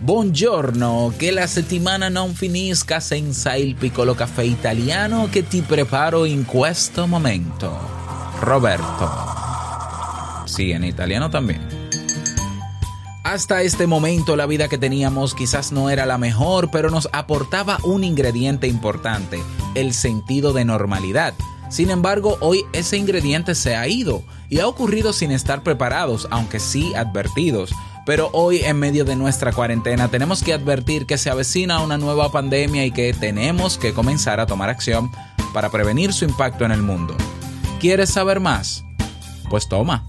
Buongiorno, che la settimana non finisca senza il piccolo caffè italiano che ti preparo in questo momento. Roberto. Sí, en italiano también. Hasta este momento la vida que teníamos quizás no era la mejor, pero nos aportaba un ingrediente importante, el sentido de normalidad. Sin embargo, hoy ese ingrediente se ha ido y ha ocurrido sin estar preparados, aunque sí advertidos. Pero hoy en medio de nuestra cuarentena tenemos que advertir que se avecina una nueva pandemia y que tenemos que comenzar a tomar acción para prevenir su impacto en el mundo. ¿Quieres saber más? Pues toma.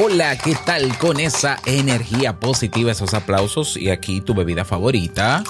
Hola, ¿qué tal con esa energía positiva, esos aplausos y aquí tu bebida favorita?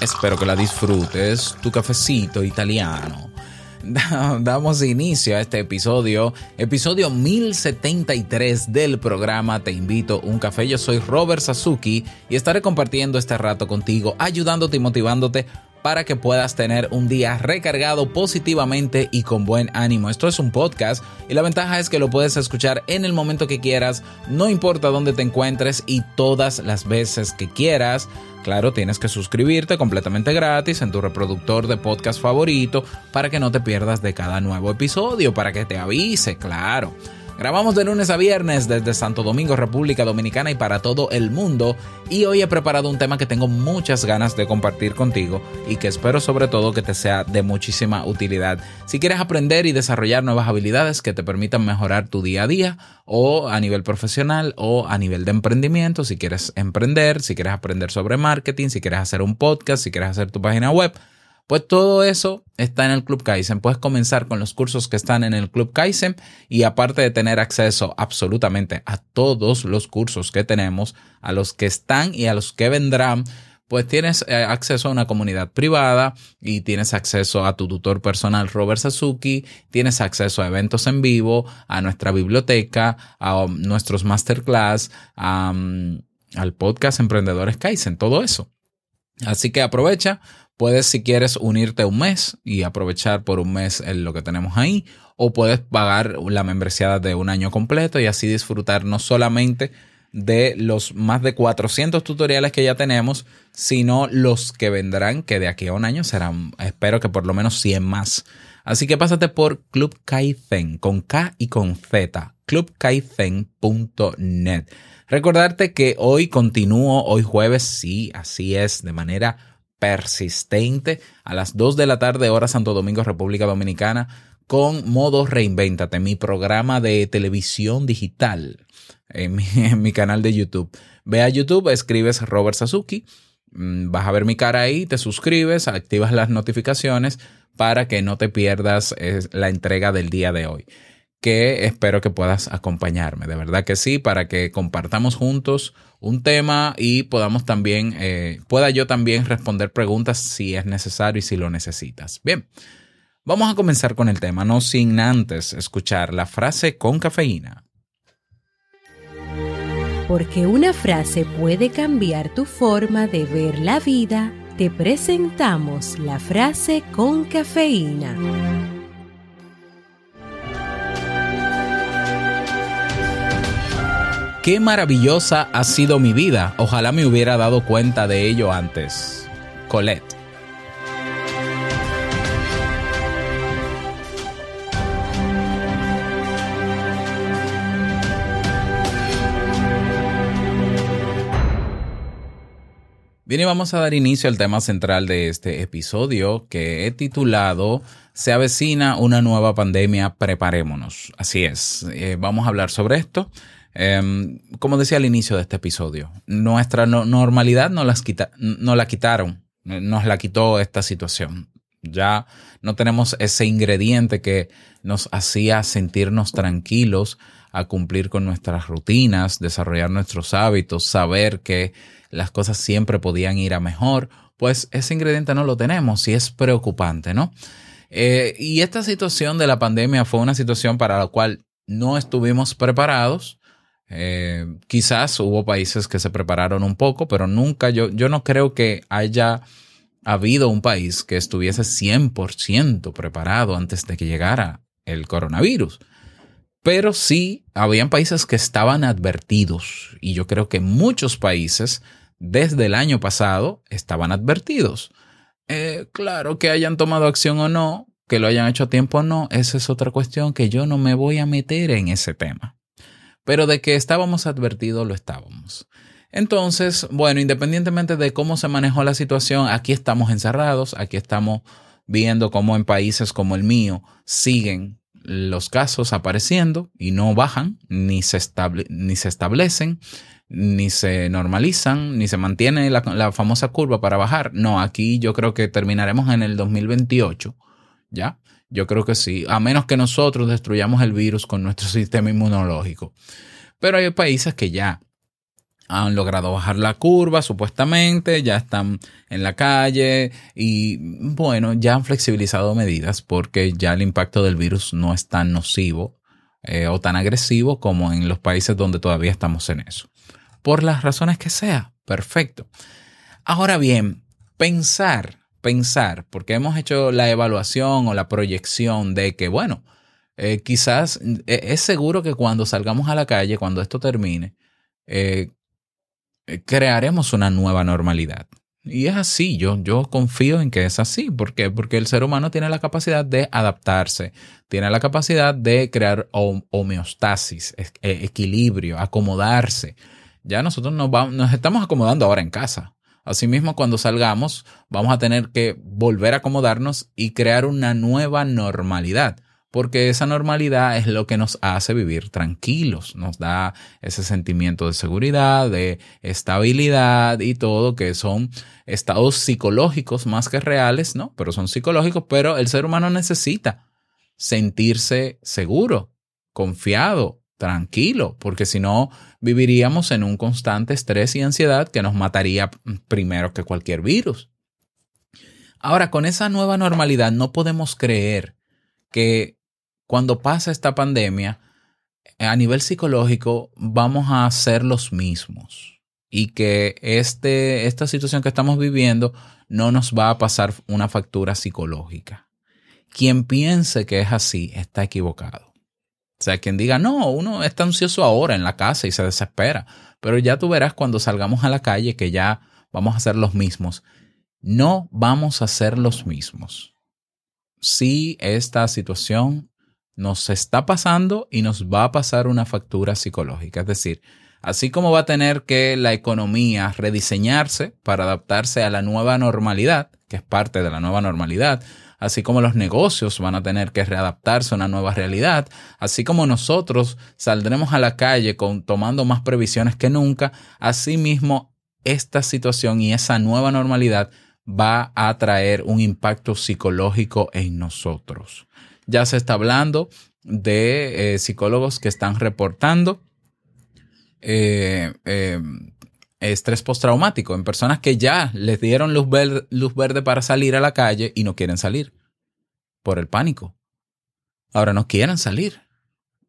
Espero que la disfrutes, tu cafecito italiano. Da- Damos inicio a este episodio, episodio 1073 del programa Te invito un café. Yo soy Robert Sasuki y estaré compartiendo este rato contigo, ayudándote y motivándote para que puedas tener un día recargado positivamente y con buen ánimo. Esto es un podcast y la ventaja es que lo puedes escuchar en el momento que quieras, no importa dónde te encuentres y todas las veces que quieras. Claro, tienes que suscribirte completamente gratis en tu reproductor de podcast favorito para que no te pierdas de cada nuevo episodio, para que te avise, claro. Grabamos de lunes a viernes desde Santo Domingo, República Dominicana y para todo el mundo. Y hoy he preparado un tema que tengo muchas ganas de compartir contigo y que espero sobre todo que te sea de muchísima utilidad. Si quieres aprender y desarrollar nuevas habilidades que te permitan mejorar tu día a día o a nivel profesional o a nivel de emprendimiento, si quieres emprender, si quieres aprender sobre marketing, si quieres hacer un podcast, si quieres hacer tu página web. Pues todo eso está en el Club Kaizen. Puedes comenzar con los cursos que están en el Club Kaizen y aparte de tener acceso absolutamente a todos los cursos que tenemos, a los que están y a los que vendrán, pues tienes eh, acceso a una comunidad privada y tienes acceso a tu tutor personal Robert Sasuki, tienes acceso a eventos en vivo, a nuestra biblioteca, a um, nuestros masterclass, al podcast Emprendedores Kaizen, todo eso. Así que aprovecha, puedes si quieres unirte un mes y aprovechar por un mes lo que tenemos ahí, o puedes pagar la membresía de un año completo y así disfrutar no solamente de los más de 400 tutoriales que ya tenemos, sino los que vendrán, que de aquí a un año serán, espero que por lo menos 100 más. Así que pásate por Club Kaizen, con K y con Z, clubkaizen.net. Recordarte que hoy continúo, hoy jueves, sí, así es, de manera persistente, a las 2 de la tarde, hora Santo Domingo, República Dominicana, con Modo Reinvéntate, mi programa de televisión digital en mi, en mi canal de YouTube. Ve a YouTube, escribes Robert Sasuki, mm, vas a ver mi cara ahí, te suscribes, activas las notificaciones para que no te pierdas la entrega del día de hoy que espero que puedas acompañarme, de verdad que sí, para que compartamos juntos un tema y podamos también, eh, pueda yo también responder preguntas si es necesario y si lo necesitas. Bien, vamos a comenzar con el tema, no sin antes escuchar la frase con cafeína. Porque una frase puede cambiar tu forma de ver la vida, te presentamos la frase con cafeína. Qué maravillosa ha sido mi vida, ojalá me hubiera dado cuenta de ello antes. Colette. Bien, y vamos a dar inicio al tema central de este episodio que he titulado Se avecina una nueva pandemia, preparémonos. Así es, eh, vamos a hablar sobre esto. Eh, como decía al inicio de este episodio, nuestra no- normalidad no, las quita- la quitaron, nos la quitó esta situación. Ya no tenemos ese ingrediente que nos hacía sentirnos tranquilos a cumplir con nuestras rutinas, desarrollar nuestros hábitos, saber que las cosas siempre podían ir a mejor, pues ese ingrediente no lo tenemos y es preocupante, ¿no? Eh, y esta situación de la pandemia fue una situación para la cual no estuvimos preparados. Eh, quizás hubo países que se prepararon un poco, pero nunca yo, yo no creo que haya habido un país que estuviese 100% preparado antes de que llegara el coronavirus. Pero sí, habían países que estaban advertidos y yo creo que muchos países desde el año pasado estaban advertidos. Eh, claro, que hayan tomado acción o no, que lo hayan hecho a tiempo o no, esa es otra cuestión que yo no me voy a meter en ese tema. Pero de que estábamos advertidos, lo estábamos. Entonces, bueno, independientemente de cómo se manejó la situación, aquí estamos encerrados, aquí estamos viendo cómo en países como el mío siguen los casos apareciendo y no bajan, ni se, estable- ni se establecen, ni se normalizan, ni se mantiene la, la famosa curva para bajar. No, aquí yo creo que terminaremos en el 2028, ¿ya? Yo creo que sí, a menos que nosotros destruyamos el virus con nuestro sistema inmunológico. Pero hay países que ya han logrado bajar la curva, supuestamente, ya están en la calle y bueno, ya han flexibilizado medidas porque ya el impacto del virus no es tan nocivo eh, o tan agresivo como en los países donde todavía estamos en eso. Por las razones que sea, perfecto. Ahora bien, pensar, pensar, porque hemos hecho la evaluación o la proyección de que, bueno, eh, quizás eh, es seguro que cuando salgamos a la calle, cuando esto termine, eh, crearemos una nueva normalidad. Y es así, yo, yo confío en que es así. ¿Por qué? Porque el ser humano tiene la capacidad de adaptarse, tiene la capacidad de crear hom- homeostasis, eh, equilibrio, acomodarse. Ya nosotros nos, vamos, nos estamos acomodando ahora en casa. Asimismo, cuando salgamos, vamos a tener que volver a acomodarnos y crear una nueva normalidad, porque esa normalidad es lo que nos hace vivir tranquilos, nos da ese sentimiento de seguridad, de estabilidad y todo, que son estados psicológicos más que reales, ¿no? Pero son psicológicos, pero el ser humano necesita sentirse seguro, confiado, tranquilo, porque si no viviríamos en un constante estrés y ansiedad que nos mataría primero que cualquier virus. Ahora, con esa nueva normalidad no podemos creer que cuando pasa esta pandemia, a nivel psicológico vamos a ser los mismos y que este, esta situación que estamos viviendo no nos va a pasar una factura psicológica. Quien piense que es así está equivocado. O sea, quien diga, no, uno está ansioso ahora en la casa y se desespera, pero ya tú verás cuando salgamos a la calle que ya vamos a ser los mismos. No vamos a ser los mismos. Si esta situación nos está pasando y nos va a pasar una factura psicológica, es decir, así como va a tener que la economía rediseñarse para adaptarse a la nueva normalidad, que es parte de la nueva normalidad, así como los negocios van a tener que readaptarse a una nueva realidad, así como nosotros saldremos a la calle con, tomando más previsiones que nunca, asimismo esta situación y esa nueva normalidad va a traer un impacto psicológico en nosotros. Ya se está hablando de eh, psicólogos que están reportando eh, eh, estrés postraumático en personas que ya les dieron luz verde, luz verde para salir a la calle y no quieren salir por el pánico. Ahora no quieren salir.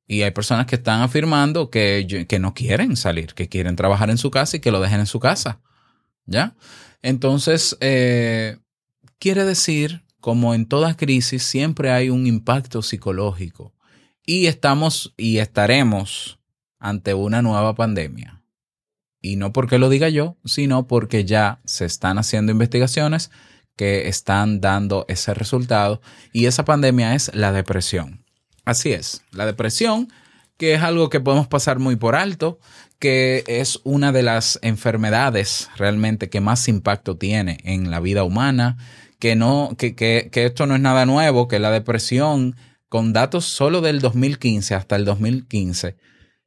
Y hay personas que están afirmando que, que no quieren salir, que quieren trabajar en su casa y que lo dejen en su casa. ¿Ya? Entonces, eh, quiere decir, como en toda crisis, siempre hay un impacto psicológico. Y estamos y estaremos ante una nueva pandemia. Y no porque lo diga yo, sino porque ya se están haciendo investigaciones que están dando ese resultado. Y esa pandemia es la depresión. Así es, la depresión que es algo que podemos pasar muy por alto, que es una de las enfermedades realmente que más impacto tiene en la vida humana, que no, que, que, que esto no es nada nuevo, que la depresión, con datos solo del 2015 hasta el 2015,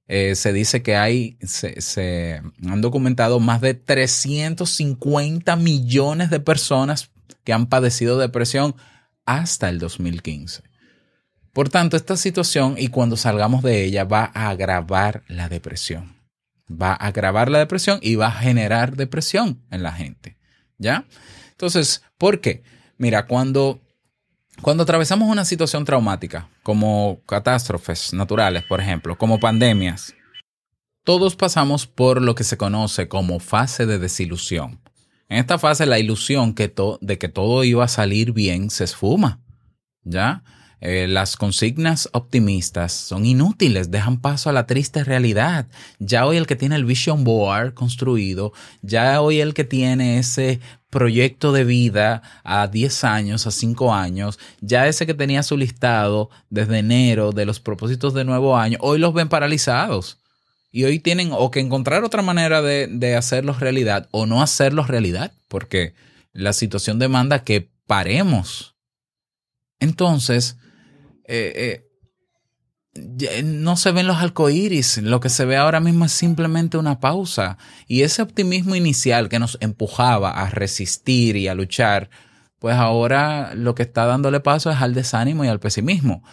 eh, se dice que hay, se, se han documentado más de 350 millones de personas que han padecido depresión hasta el 2015. Por tanto, esta situación y cuando salgamos de ella va a agravar la depresión. Va a agravar la depresión y va a generar depresión en la gente. ¿Ya? Entonces, ¿por qué? Mira, cuando, cuando atravesamos una situación traumática, como catástrofes naturales, por ejemplo, como pandemias, todos pasamos por lo que se conoce como fase de desilusión. En esta fase, la ilusión de que todo iba a salir bien se esfuma. ¿Ya? Eh, las consignas optimistas son inútiles, dejan paso a la triste realidad. Ya hoy el que tiene el vision board construido, ya hoy el que tiene ese proyecto de vida a 10 años, a 5 años, ya ese que tenía su listado desde enero de los propósitos de nuevo año, hoy los ven paralizados. Y hoy tienen o que encontrar otra manera de, de hacerlos realidad o no hacerlos realidad, porque la situación demanda que paremos. Entonces, eh, eh, ya no se ven los arcoíris, lo que se ve ahora mismo es simplemente una pausa. Y ese optimismo inicial que nos empujaba a resistir y a luchar, pues ahora lo que está dándole paso es al desánimo y al pesimismo.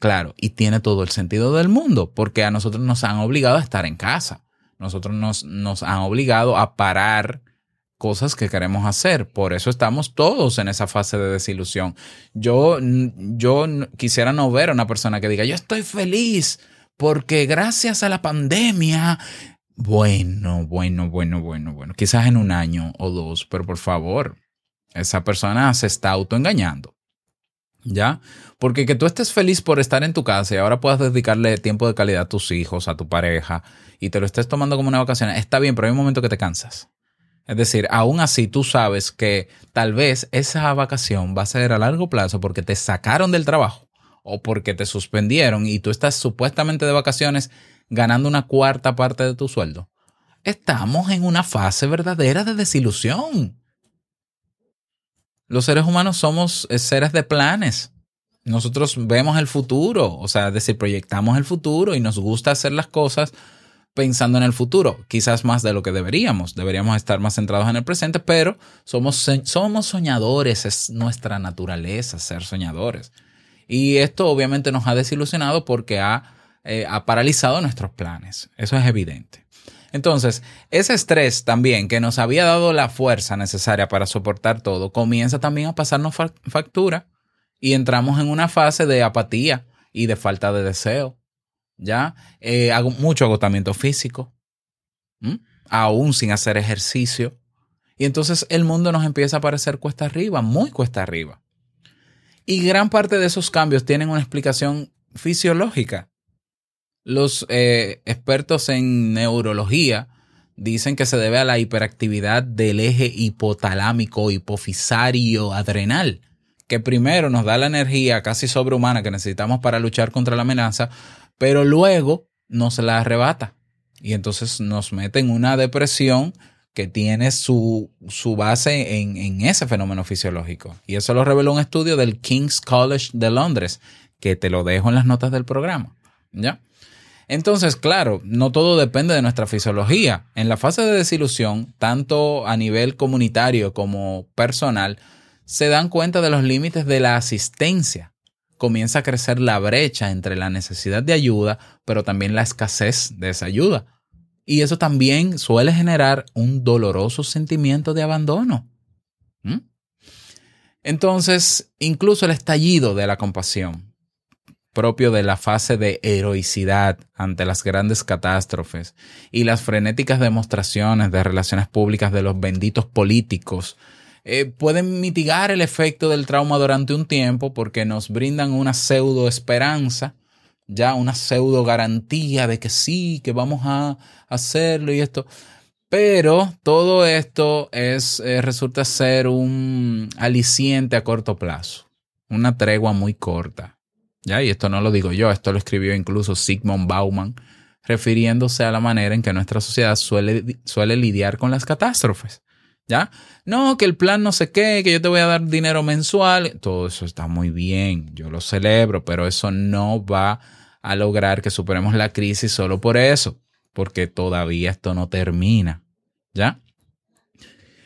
Claro, y tiene todo el sentido del mundo, porque a nosotros nos han obligado a estar en casa. Nosotros nos, nos han obligado a parar cosas que queremos hacer. Por eso estamos todos en esa fase de desilusión. Yo, yo quisiera no ver a una persona que diga, yo estoy feliz porque gracias a la pandemia. Bueno, bueno, bueno, bueno, bueno. Quizás en un año o dos, pero por favor, esa persona se está autoengañando. ¿Ya? Porque que tú estés feliz por estar en tu casa y ahora puedas dedicarle tiempo de calidad a tus hijos, a tu pareja, y te lo estés tomando como una vacación, está bien, pero hay un momento que te cansas. Es decir, aún así tú sabes que tal vez esa vacación va a ser a largo plazo porque te sacaron del trabajo o porque te suspendieron y tú estás supuestamente de vacaciones ganando una cuarta parte de tu sueldo. Estamos en una fase verdadera de desilusión. Los seres humanos somos eh, seres de planes. Nosotros vemos el futuro, o sea, es decir, proyectamos el futuro y nos gusta hacer las cosas pensando en el futuro, quizás más de lo que deberíamos. Deberíamos estar más centrados en el presente, pero somos, somos soñadores, es nuestra naturaleza ser soñadores. Y esto obviamente nos ha desilusionado porque ha, eh, ha paralizado nuestros planes. Eso es evidente. Entonces, ese estrés también que nos había dado la fuerza necesaria para soportar todo, comienza también a pasarnos factura y entramos en una fase de apatía y de falta de deseo. ¿Ya? Eh, hago mucho agotamiento físico, aún sin hacer ejercicio. Y entonces el mundo nos empieza a parecer cuesta arriba, muy cuesta arriba. Y gran parte de esos cambios tienen una explicación fisiológica. Los eh, expertos en neurología dicen que se debe a la hiperactividad del eje hipotalámico hipofisario adrenal, que primero nos da la energía casi sobrehumana que necesitamos para luchar contra la amenaza, pero luego nos la arrebata. Y entonces nos mete en una depresión que tiene su, su base en, en, ese fenómeno fisiológico. Y eso lo reveló un estudio del King's College de Londres, que te lo dejo en las notas del programa. ¿Ya? Entonces, claro, no todo depende de nuestra fisiología. En la fase de desilusión, tanto a nivel comunitario como personal, se dan cuenta de los límites de la asistencia. Comienza a crecer la brecha entre la necesidad de ayuda, pero también la escasez de esa ayuda. Y eso también suele generar un doloroso sentimiento de abandono. ¿Mm? Entonces, incluso el estallido de la compasión, propio de la fase de heroicidad ante las grandes catástrofes y las frenéticas demostraciones de relaciones públicas de los benditos políticos, eh, pueden mitigar el efecto del trauma durante un tiempo porque nos brindan una pseudo esperanza, ya una pseudo garantía de que sí, que vamos a hacerlo y esto. Pero todo esto es, eh, resulta ser un aliciente a corto plazo, una tregua muy corta. ¿Ya? Y esto no lo digo yo, esto lo escribió incluso Sigmund Bauman, refiriéndose a la manera en que nuestra sociedad suele, suele lidiar con las catástrofes. ¿Ya? No, que el plan no sé qué, que yo te voy a dar dinero mensual. Todo eso está muy bien, yo lo celebro, pero eso no va a lograr que superemos la crisis solo por eso, porque todavía esto no termina. ¿Ya?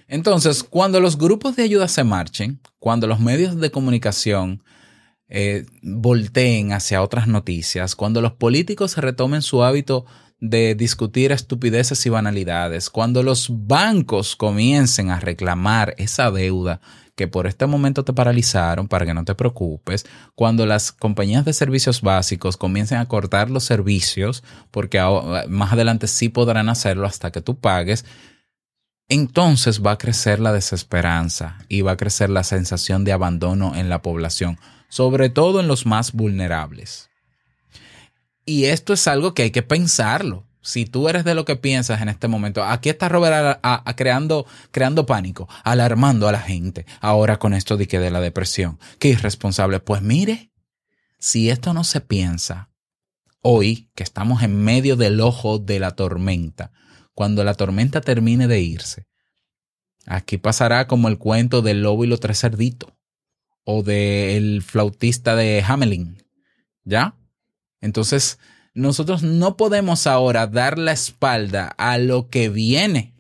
Entonces, cuando los grupos de ayuda se marchen, cuando los medios de comunicación eh, volteen hacia otras noticias, cuando los políticos retomen su hábito de discutir estupideces y banalidades, cuando los bancos comiencen a reclamar esa deuda que por este momento te paralizaron para que no te preocupes, cuando las compañías de servicios básicos comiencen a cortar los servicios, porque más adelante sí podrán hacerlo hasta que tú pagues, entonces va a crecer la desesperanza y va a crecer la sensación de abandono en la población, sobre todo en los más vulnerables. Y esto es algo que hay que pensarlo. Si tú eres de lo que piensas en este momento, aquí está Robert a, creando, creando pánico, alarmando a la gente. Ahora con esto de que de la depresión. Qué irresponsable. Pues mire, si esto no se piensa hoy, que estamos en medio del ojo de la tormenta, cuando la tormenta termine de irse, aquí pasará como el cuento del lobo y los tres cerditos, o del flautista de Hamelin. ¿Ya? Entonces, nosotros no podemos ahora dar la espalda a lo que viene.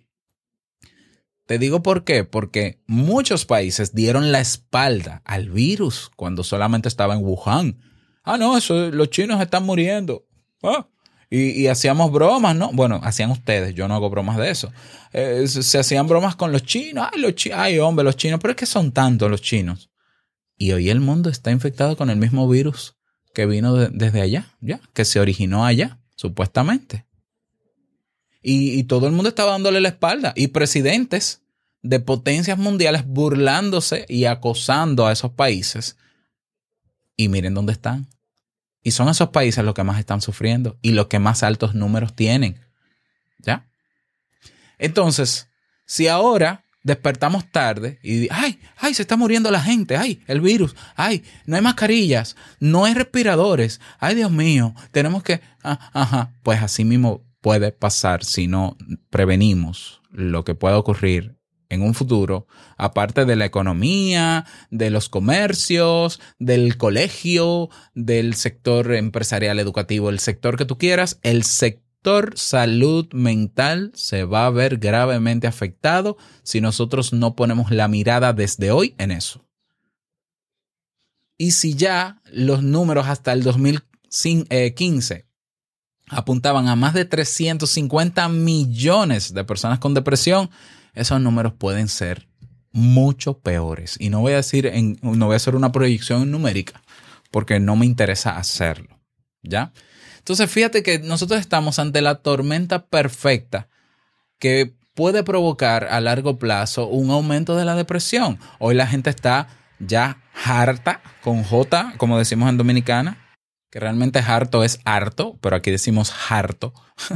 Te digo por qué, porque muchos países dieron la espalda al virus cuando solamente estaba en Wuhan. Ah, no, eso, los chinos están muriendo. Ah, y, hacíamos bromas, ¿no? Bueno, hacían ustedes, yo no hago bromas de eso. Eh, se, hacían bromas con los chinos. Ay, los chinos, ay, hombre, los chinos, pero es que son tantos los chinos. Y hoy el mundo está infectado con el mismo virus que vino desde allá, ya, que se originó allá, supuestamente. Y, y todo el mundo estaba dándole la espalda. Y presidentes de potencias mundiales burlándose y acosando a esos países. Y miren dónde están. Y son esos países los que más están sufriendo y los que más altos números tienen. ¿Ya? Entonces, si ahora despertamos tarde y, ay, ay, se está muriendo la gente, ay, el virus, ay, no hay mascarillas, no hay respiradores, ay, Dios mío, tenemos que, ah, ajá, pues así mismo puede pasar si no prevenimos lo que pueda ocurrir en un futuro, aparte de la economía, de los comercios, del colegio, del sector empresarial educativo, el sector que tú quieras, el sector salud mental se va a ver gravemente afectado si nosotros no ponemos la mirada desde hoy en eso. Y si ya los números hasta el 2015 apuntaban a más de 350 millones de personas con depresión, esos números pueden ser mucho peores. Y no voy a decir, en, no voy a hacer una proyección numérica, porque no me interesa hacerlo. ¿Ya? Entonces, fíjate que nosotros estamos ante la tormenta perfecta que puede provocar a largo plazo un aumento de la depresión. Hoy la gente está ya harta, con J, como decimos en Dominicana, que realmente harto es harto, pero aquí decimos harto.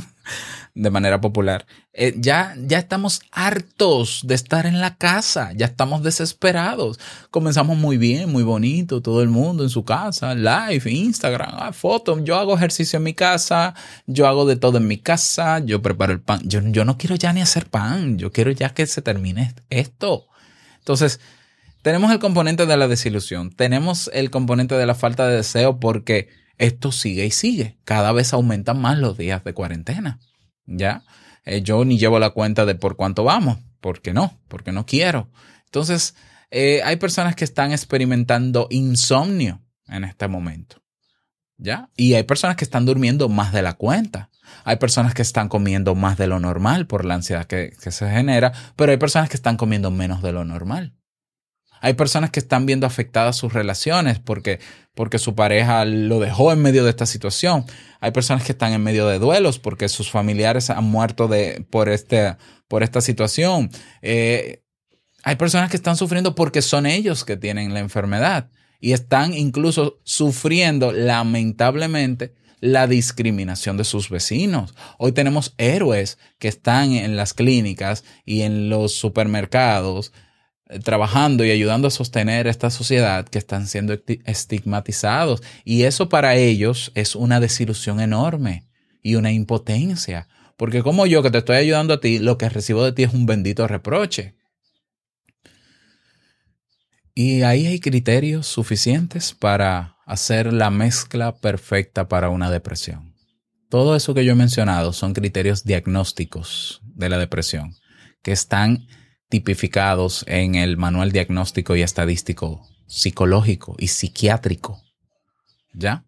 de manera popular, eh, ya, ya estamos hartos de estar en la casa, ya estamos desesperados. Comenzamos muy bien, muy bonito, todo el mundo en su casa, live, Instagram, ah, fotos. Yo hago ejercicio en mi casa, yo hago de todo en mi casa, yo preparo el pan. Yo, yo no quiero ya ni hacer pan, yo quiero ya que se termine esto. Entonces, tenemos el componente de la desilusión, tenemos el componente de la falta de deseo porque esto sigue y sigue. Cada vez aumentan más los días de cuarentena. ¿ya? Eh, yo ni llevo la cuenta de por cuánto vamos, porque no, porque no quiero. Entonces, eh, hay personas que están experimentando insomnio en este momento, ¿ya? Y hay personas que están durmiendo más de la cuenta. Hay personas que están comiendo más de lo normal por la ansiedad que, que se genera, pero hay personas que están comiendo menos de lo normal. Hay personas que están viendo afectadas sus relaciones porque, porque su pareja lo dejó en medio de esta situación. Hay personas que están en medio de duelos porque sus familiares han muerto de, por, este, por esta situación. Eh, hay personas que están sufriendo porque son ellos que tienen la enfermedad y están incluso sufriendo lamentablemente la discriminación de sus vecinos. Hoy tenemos héroes que están en las clínicas y en los supermercados trabajando y ayudando a sostener esta sociedad que están siendo esti- estigmatizados. Y eso para ellos es una desilusión enorme y una impotencia. Porque como yo que te estoy ayudando a ti, lo que recibo de ti es un bendito reproche. Y ahí hay criterios suficientes para hacer la mezcla perfecta para una depresión. Todo eso que yo he mencionado son criterios diagnósticos de la depresión que están tipificados en el Manual Diagnóstico y Estadístico Psicológico y Psiquiátrico. ¿Ya?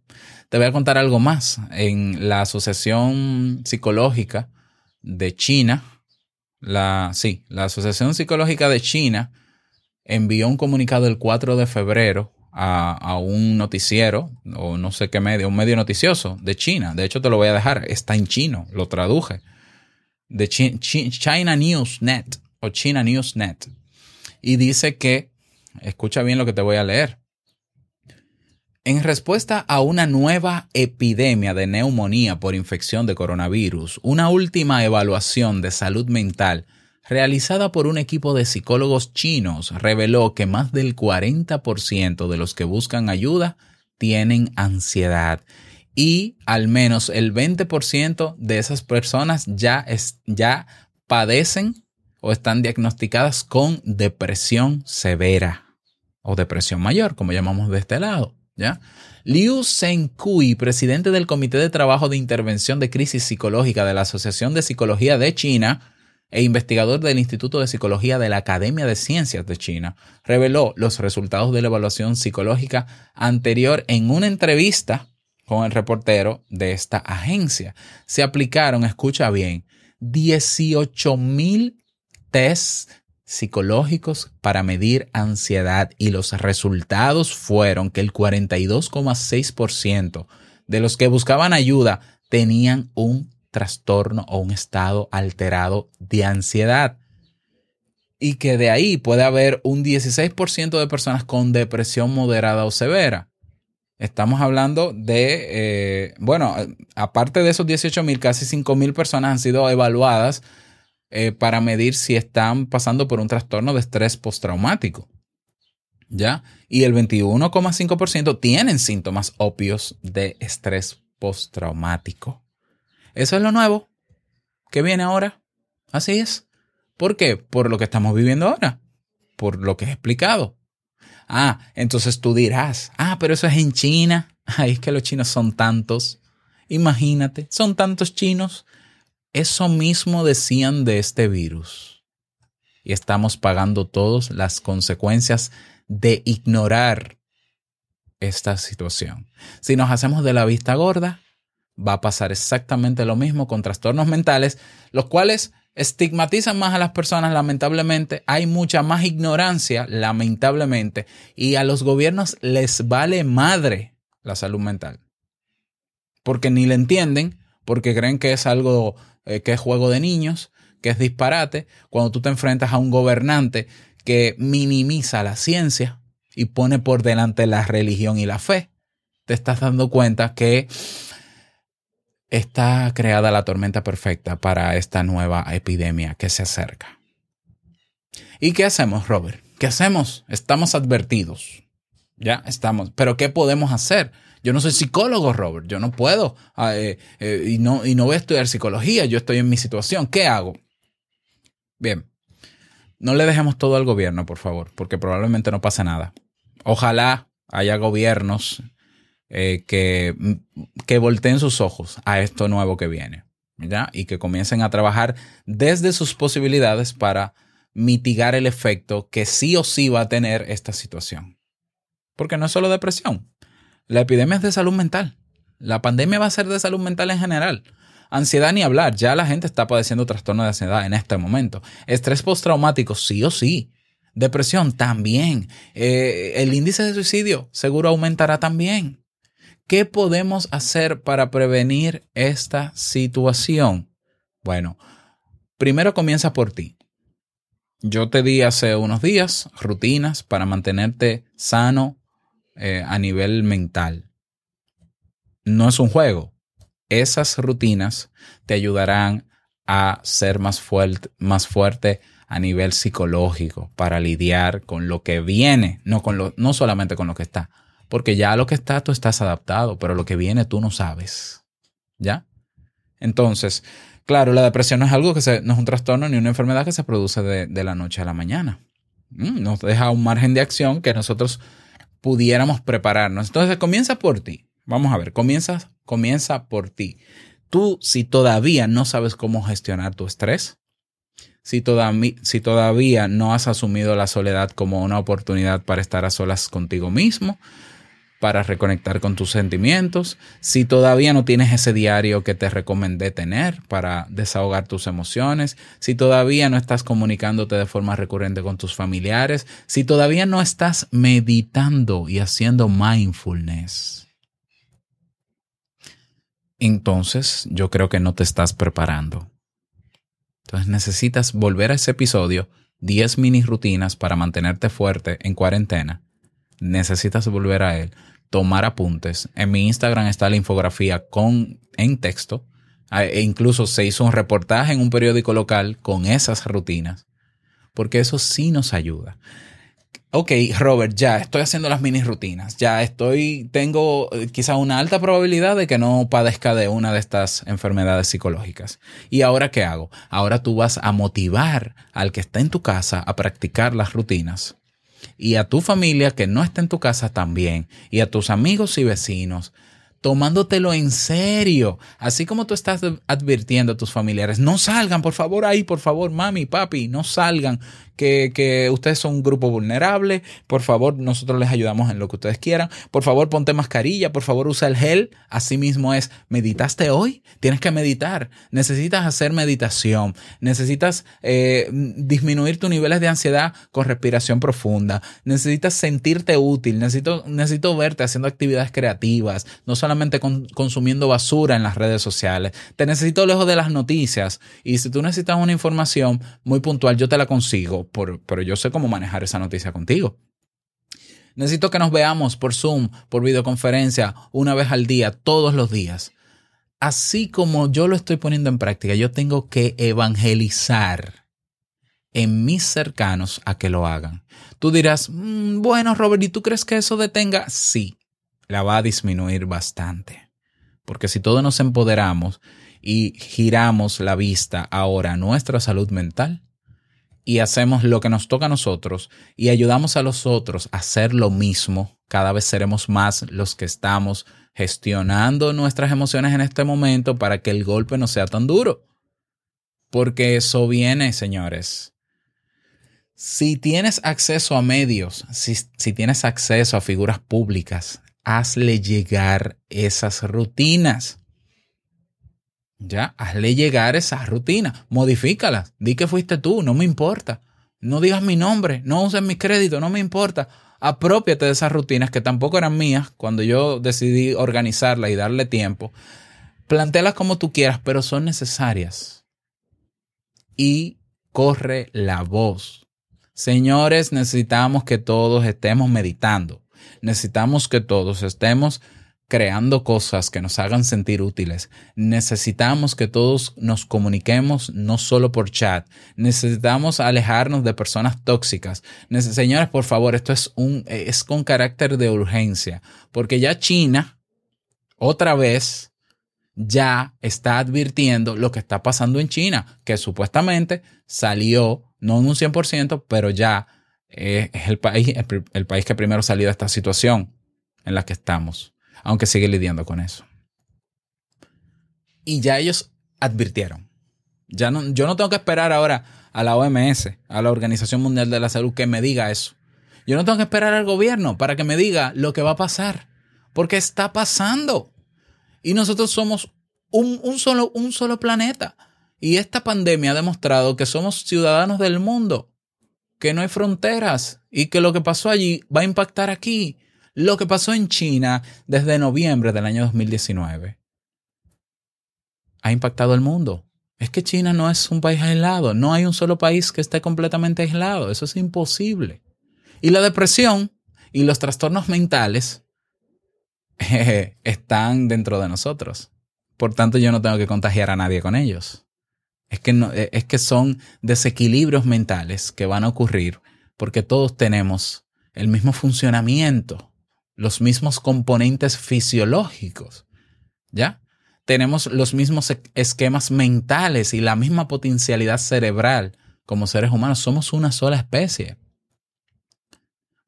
Te voy a contar algo más. En la Asociación Psicológica de China, la, sí, la Asociación Psicológica de China envió un comunicado el 4 de febrero a, a un noticiero, o no sé qué medio, un medio noticioso de China. De hecho, te lo voy a dejar, está en chino, lo traduje. De Chi- Chi- China News Net o China News Net. Y dice que, escucha bien lo que te voy a leer. En respuesta a una nueva epidemia de neumonía por infección de coronavirus, una última evaluación de salud mental realizada por un equipo de psicólogos chinos reveló que más del 40% de los que buscan ayuda tienen ansiedad y al menos el 20% de esas personas ya, es- ya padecen o están diagnosticadas con depresión severa o depresión mayor, como llamamos de este lado. ¿ya? Liu Zhenkui, presidente del Comité de Trabajo de Intervención de Crisis Psicológica de la Asociación de Psicología de China e investigador del Instituto de Psicología de la Academia de Ciencias de China, reveló los resultados de la evaluación psicológica anterior en una entrevista con el reportero de esta agencia. Se aplicaron, escucha bien, 18 mil tests psicológicos para medir ansiedad y los resultados fueron que el 42,6% de los que buscaban ayuda tenían un trastorno o un estado alterado de ansiedad. Y que de ahí puede haber un 16% de personas con depresión moderada o severa. Estamos hablando de, eh, bueno, aparte de esos 18 mil, casi 5 mil personas han sido evaluadas eh, para medir si están pasando por un trastorno de estrés postraumático. ¿Ya? Y el 21,5% tienen síntomas obvios de estrés postraumático. Eso es lo nuevo que viene ahora. Así es. ¿Por qué? Por lo que estamos viviendo ahora. Por lo que he explicado. Ah, entonces tú dirás, ah, pero eso es en China. Ay, es que los chinos son tantos. Imagínate, son tantos chinos. Eso mismo decían de este virus. Y estamos pagando todos las consecuencias de ignorar esta situación. Si nos hacemos de la vista gorda, va a pasar exactamente lo mismo con trastornos mentales, los cuales estigmatizan más a las personas, lamentablemente. Hay mucha más ignorancia, lamentablemente, y a los gobiernos les vale madre la salud mental. Porque ni le entienden, porque creen que es algo eh, que es juego de niños, que es disparate, cuando tú te enfrentas a un gobernante que minimiza la ciencia y pone por delante la religión y la fe, te estás dando cuenta que está creada la tormenta perfecta para esta nueva epidemia que se acerca. ¿Y qué hacemos, Robert? ¿Qué hacemos? Estamos advertidos. Ya estamos. Pero ¿qué podemos hacer? Yo no soy psicólogo, Robert. Yo no puedo. eh, eh, y, no, y no voy a estudiar psicología. Yo estoy en mi situación. ¿Qué hago? Bien. No le dejemos todo al gobierno, por favor, porque probablemente no pase nada. Ojalá haya gobiernos eh, que, que volteen sus ojos a esto nuevo que viene, ¿ya? Y que comiencen a trabajar desde sus posibilidades para mitigar el efecto que sí o sí va a tener esta situación. Porque no es solo depresión. La epidemia es de salud mental. La pandemia va a ser de salud mental en general. Ansiedad ni hablar. Ya la gente está padeciendo trastorno de ansiedad en este momento. Estrés postraumático, sí o sí. Depresión también. Eh, el índice de suicidio seguro aumentará también. ¿Qué podemos hacer para prevenir esta situación? Bueno, primero comienza por ti. Yo te di hace unos días rutinas para mantenerte sano eh, a nivel mental. No es un juego. Esas rutinas te ayudarán a ser más fuerte, más fuerte, a nivel psicológico para lidiar con lo que viene, no, con lo, no solamente con lo que está. Porque ya lo que está tú estás adaptado, pero lo que viene tú no sabes. ¿Ya? Entonces, claro, la depresión no es algo que se, no es un trastorno ni una enfermedad que se produce de, de la noche a la mañana. Mm, Nos deja un margen de acción que nosotros pudiéramos prepararnos. Entonces, comienza por ti. Vamos a ver, comienza, comienza por ti. Tú, si todavía no sabes cómo gestionar tu estrés, si, si todavía no has asumido la soledad como una oportunidad para estar a solas contigo mismo, para reconectar con tus sentimientos, si todavía no tienes ese diario que te recomendé tener para desahogar tus emociones, si todavía no estás comunicándote de forma recurrente con tus familiares, si todavía no estás meditando y haciendo mindfulness, entonces yo creo que no te estás preparando. Entonces necesitas volver a ese episodio, 10 mini rutinas para mantenerte fuerte en cuarentena. Necesitas volver a él, tomar apuntes. En mi Instagram está la infografía con en texto. E incluso se hizo un reportaje en un periódico local con esas rutinas, porque eso sí nos ayuda ok, Robert, ya estoy haciendo las mini rutinas, ya estoy, tengo eh, quizá una alta probabilidad de que no padezca de una de estas enfermedades psicológicas. ¿Y ahora qué hago? Ahora tú vas a motivar al que está en tu casa a practicar las rutinas. Y a tu familia que no está en tu casa también. Y a tus amigos y vecinos tomándotelo en serio, así como tú estás advirtiendo a tus familiares, no salgan, por favor, ahí, por favor, mami, papi, no salgan, que, que, ustedes son un grupo vulnerable, por favor, nosotros les ayudamos en lo que ustedes quieran, por favor, ponte mascarilla, por favor, usa el gel, así mismo es, ¿meditaste hoy? Tienes que meditar, necesitas hacer meditación, necesitas eh, disminuir tus niveles de ansiedad con respiración profunda, necesitas sentirte útil, necesito, necesito verte haciendo actividades creativas, no solamente con, consumiendo basura en las redes sociales. Te necesito lejos de las noticias. Y si tú necesitas una información muy puntual, yo te la consigo, pero yo sé cómo manejar esa noticia contigo. Necesito que nos veamos por Zoom, por videoconferencia, una vez al día, todos los días. Así como yo lo estoy poniendo en práctica, yo tengo que evangelizar en mis cercanos a que lo hagan. Tú dirás, mmm, bueno, Robert, ¿y tú crees que eso detenga? Sí, la va a disminuir bastante. Porque si todos nos empoderamos y giramos la vista ahora a nuestra salud mental y hacemos lo que nos toca a nosotros y ayudamos a los otros a hacer lo mismo, cada vez seremos más los que estamos gestionando nuestras emociones en este momento para que el golpe no sea tan duro. Porque eso viene, señores. Si tienes acceso a medios, si, si tienes acceso a figuras públicas, hazle llegar esas rutinas. Ya, hazle llegar esas rutinas, modifícalas, di que fuiste tú, no me importa. No digas mi nombre, no uses mi crédito, no me importa. Apropiate de esas rutinas que tampoco eran mías cuando yo decidí organizarlas y darle tiempo. Plantéalas como tú quieras, pero son necesarias. Y corre la voz. Señores, necesitamos que todos estemos meditando necesitamos que todos estemos creando cosas que nos hagan sentir útiles. Necesitamos que todos nos comuniquemos no solo por chat. Necesitamos alejarnos de personas tóxicas. Señores, por favor, esto es un es con carácter de urgencia, porque ya China otra vez ya está advirtiendo lo que está pasando en China, que supuestamente salió no en un 100%, pero ya es el país, el, país que primero salió de esta situación en la que estamos, aunque sigue lidiando con eso. Y ya ellos advirtieron. Ya no, yo no tengo que esperar ahora a la OMS, a la Organización Mundial de la Salud, que me diga eso. Yo no tengo que esperar al gobierno para que me diga lo que va a pasar, porque está pasando. Y nosotros somos un, solo, un solo planeta. Y esta pandemia ha demostrado que somos ciudadanos del mundo que no hay fronteras y que lo que pasó allí va a impactar aquí. Lo que pasó en China desde noviembre del año 2019 ha impactado el mundo. Es que China no es un país aislado, no hay un solo país que esté completamente aislado, eso es imposible. Y la depresión y los trastornos mentales están dentro de nosotros. Por tanto, yo no tengo que contagiar a nadie con ellos. Es que, eh, es que son desequilibrios mentales que van a ocurrir porque todos tenemos el mismo funcionamiento, los mismos componentes fisiológicos, ¿ya? Tenemos los mismos e- esquemas mentales y la misma potencialidad cerebral como seres humanos. Somos una sola especie.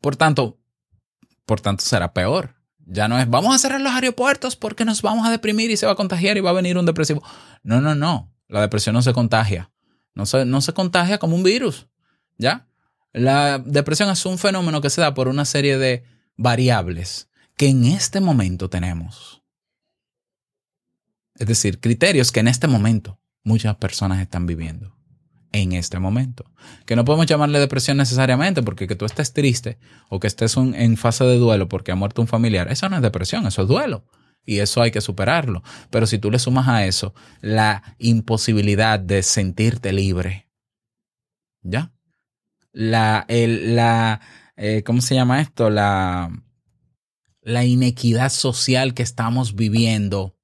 Por tanto, por tanto será peor. Ya no es vamos a cerrar los aeropuertos porque nos vamos a deprimir y se va a contagiar y va a venir un depresivo. No, no, no. La depresión no se contagia. No se, no se contagia como un virus. ¿Ya? La depresión es un fenómeno que se da por una serie de variables que en este momento tenemos. Es decir, criterios que en este momento muchas personas están viviendo. En este momento. Que no podemos llamarle depresión necesariamente porque que tú estés triste o que estés en fase de duelo porque ha muerto un familiar, eso no es depresión, eso es duelo. Y eso hay que superarlo. Pero si tú le sumas a eso la imposibilidad de sentirte libre, ¿ya? La, el, la, eh, ¿cómo se llama esto? La, la inequidad social que estamos viviendo,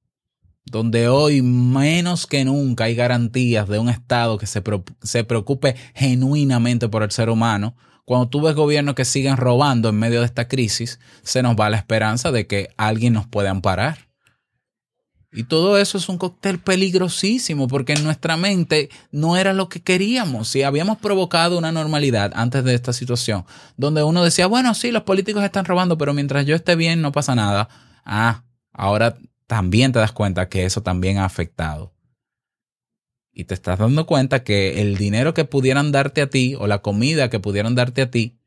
donde hoy menos que nunca hay garantías de un Estado que se, se preocupe genuinamente por el ser humano. Cuando tú ves gobiernos que siguen robando en medio de esta crisis, se nos va la esperanza de que alguien nos pueda amparar. Y todo eso es un cóctel peligrosísimo porque en nuestra mente no era lo que queríamos. Si habíamos provocado una normalidad antes de esta situación, donde uno decía, bueno, sí, los políticos están robando, pero mientras yo esté bien no pasa nada. Ah, ahora también te das cuenta que eso también ha afectado. Y te estás dando cuenta que el dinero que pudieran darte a ti o la comida que pudieran darte a ti,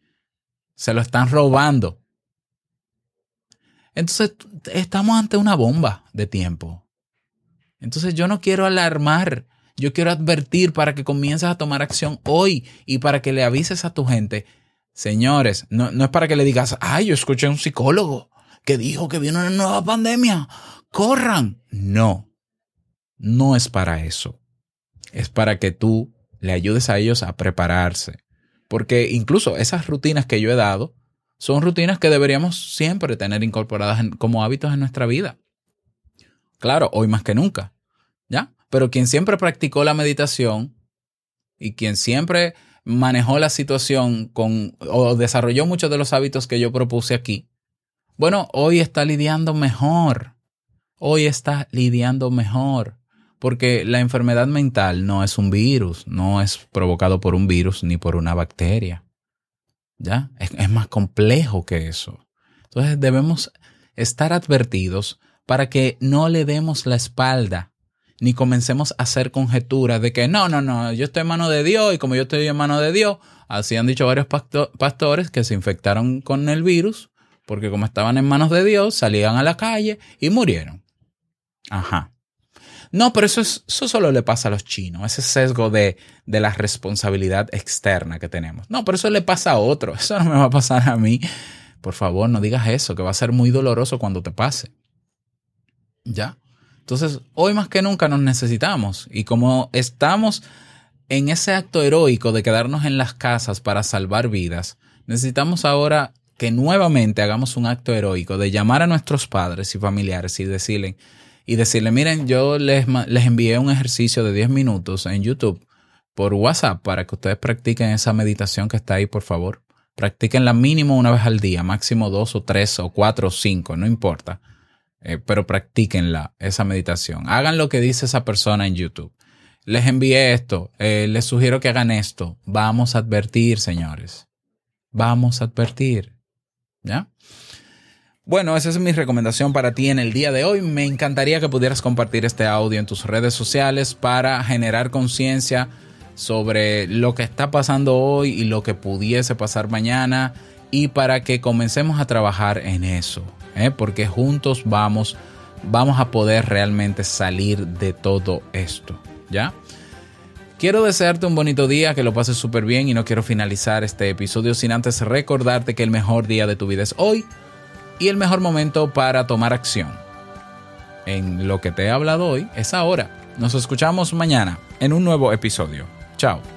se lo están robando. Entonces estamos ante una bomba de tiempo. Entonces yo no quiero alarmar, yo quiero advertir para que comiences a tomar acción hoy y para que le avises a tu gente. Señores, no, no es para que le digas, ay, yo escuché a un psicólogo que dijo que viene una nueva pandemia. Corran. No, no es para eso. Es para que tú le ayudes a ellos a prepararse. Porque incluso esas rutinas que yo he dado son rutinas que deberíamos siempre tener incorporadas en- como hábitos en nuestra vida. Claro, hoy más que nunca, ¿ya? Pero quien siempre practicó la meditación y quien siempre manejó la situación con o desarrolló muchos de los hábitos que yo propuse aquí, bueno, hoy está lidiando mejor. Hoy está lidiando mejor. Porque la enfermedad mental no es un virus, no es provocado por un virus ni por una bacteria. ¿Ya? Es, más complejo que eso. Entonces debemos estar advertidos para que no le demos la espalda ni comencemos a hacer conjeturas de que no, no, no, yo estoy en mano de Dios y como yo estoy en mano de Dios, así han dicho varios pasto- pastores que se infectaron con el virus porque como estaban en manos de Dios, salían a la calle y murieron. Ajá. No, pero eso, es, eso solo le pasa a los chinos, ese sesgo de, de la responsabilidad externa que tenemos. No, pero eso le pasa a otro, eso no me va a pasar a mí. Por favor, no digas eso, que va a ser muy doloroso cuando te pase. ¿Ya? Entonces, hoy más que nunca nos necesitamos. Y como estamos en ese acto heroico de quedarnos en las casas para salvar vidas, necesitamos ahora que nuevamente hagamos un acto heroico de llamar a nuestros padres y familiares y decirle, y decirle, miren, yo les, les envié un ejercicio de 10 minutos en YouTube por WhatsApp para que ustedes practiquen esa meditación que está ahí, por favor. Practíquenla mínimo una vez al día, máximo dos o tres o cuatro o cinco, no importa. Eh, pero practíquenla, esa meditación. Hagan lo que dice esa persona en YouTube. Les envié esto, eh, les sugiero que hagan esto. Vamos a advertir, señores. Vamos a advertir. ¿Ya? Bueno, esa es mi recomendación para ti en el día de hoy. Me encantaría que pudieras compartir este audio en tus redes sociales para generar conciencia sobre lo que está pasando hoy y lo que pudiese pasar mañana y para que comencemos a trabajar en eso, ¿eh? porque juntos vamos, vamos a poder realmente salir de todo esto, ¿ya? Quiero desearte un bonito día, que lo pases súper bien y no quiero finalizar este episodio sin antes recordarte que el mejor día de tu vida es hoy y el mejor momento para tomar acción en lo que te he hablado hoy es ahora. Nos escuchamos mañana en un nuevo episodio. Chao.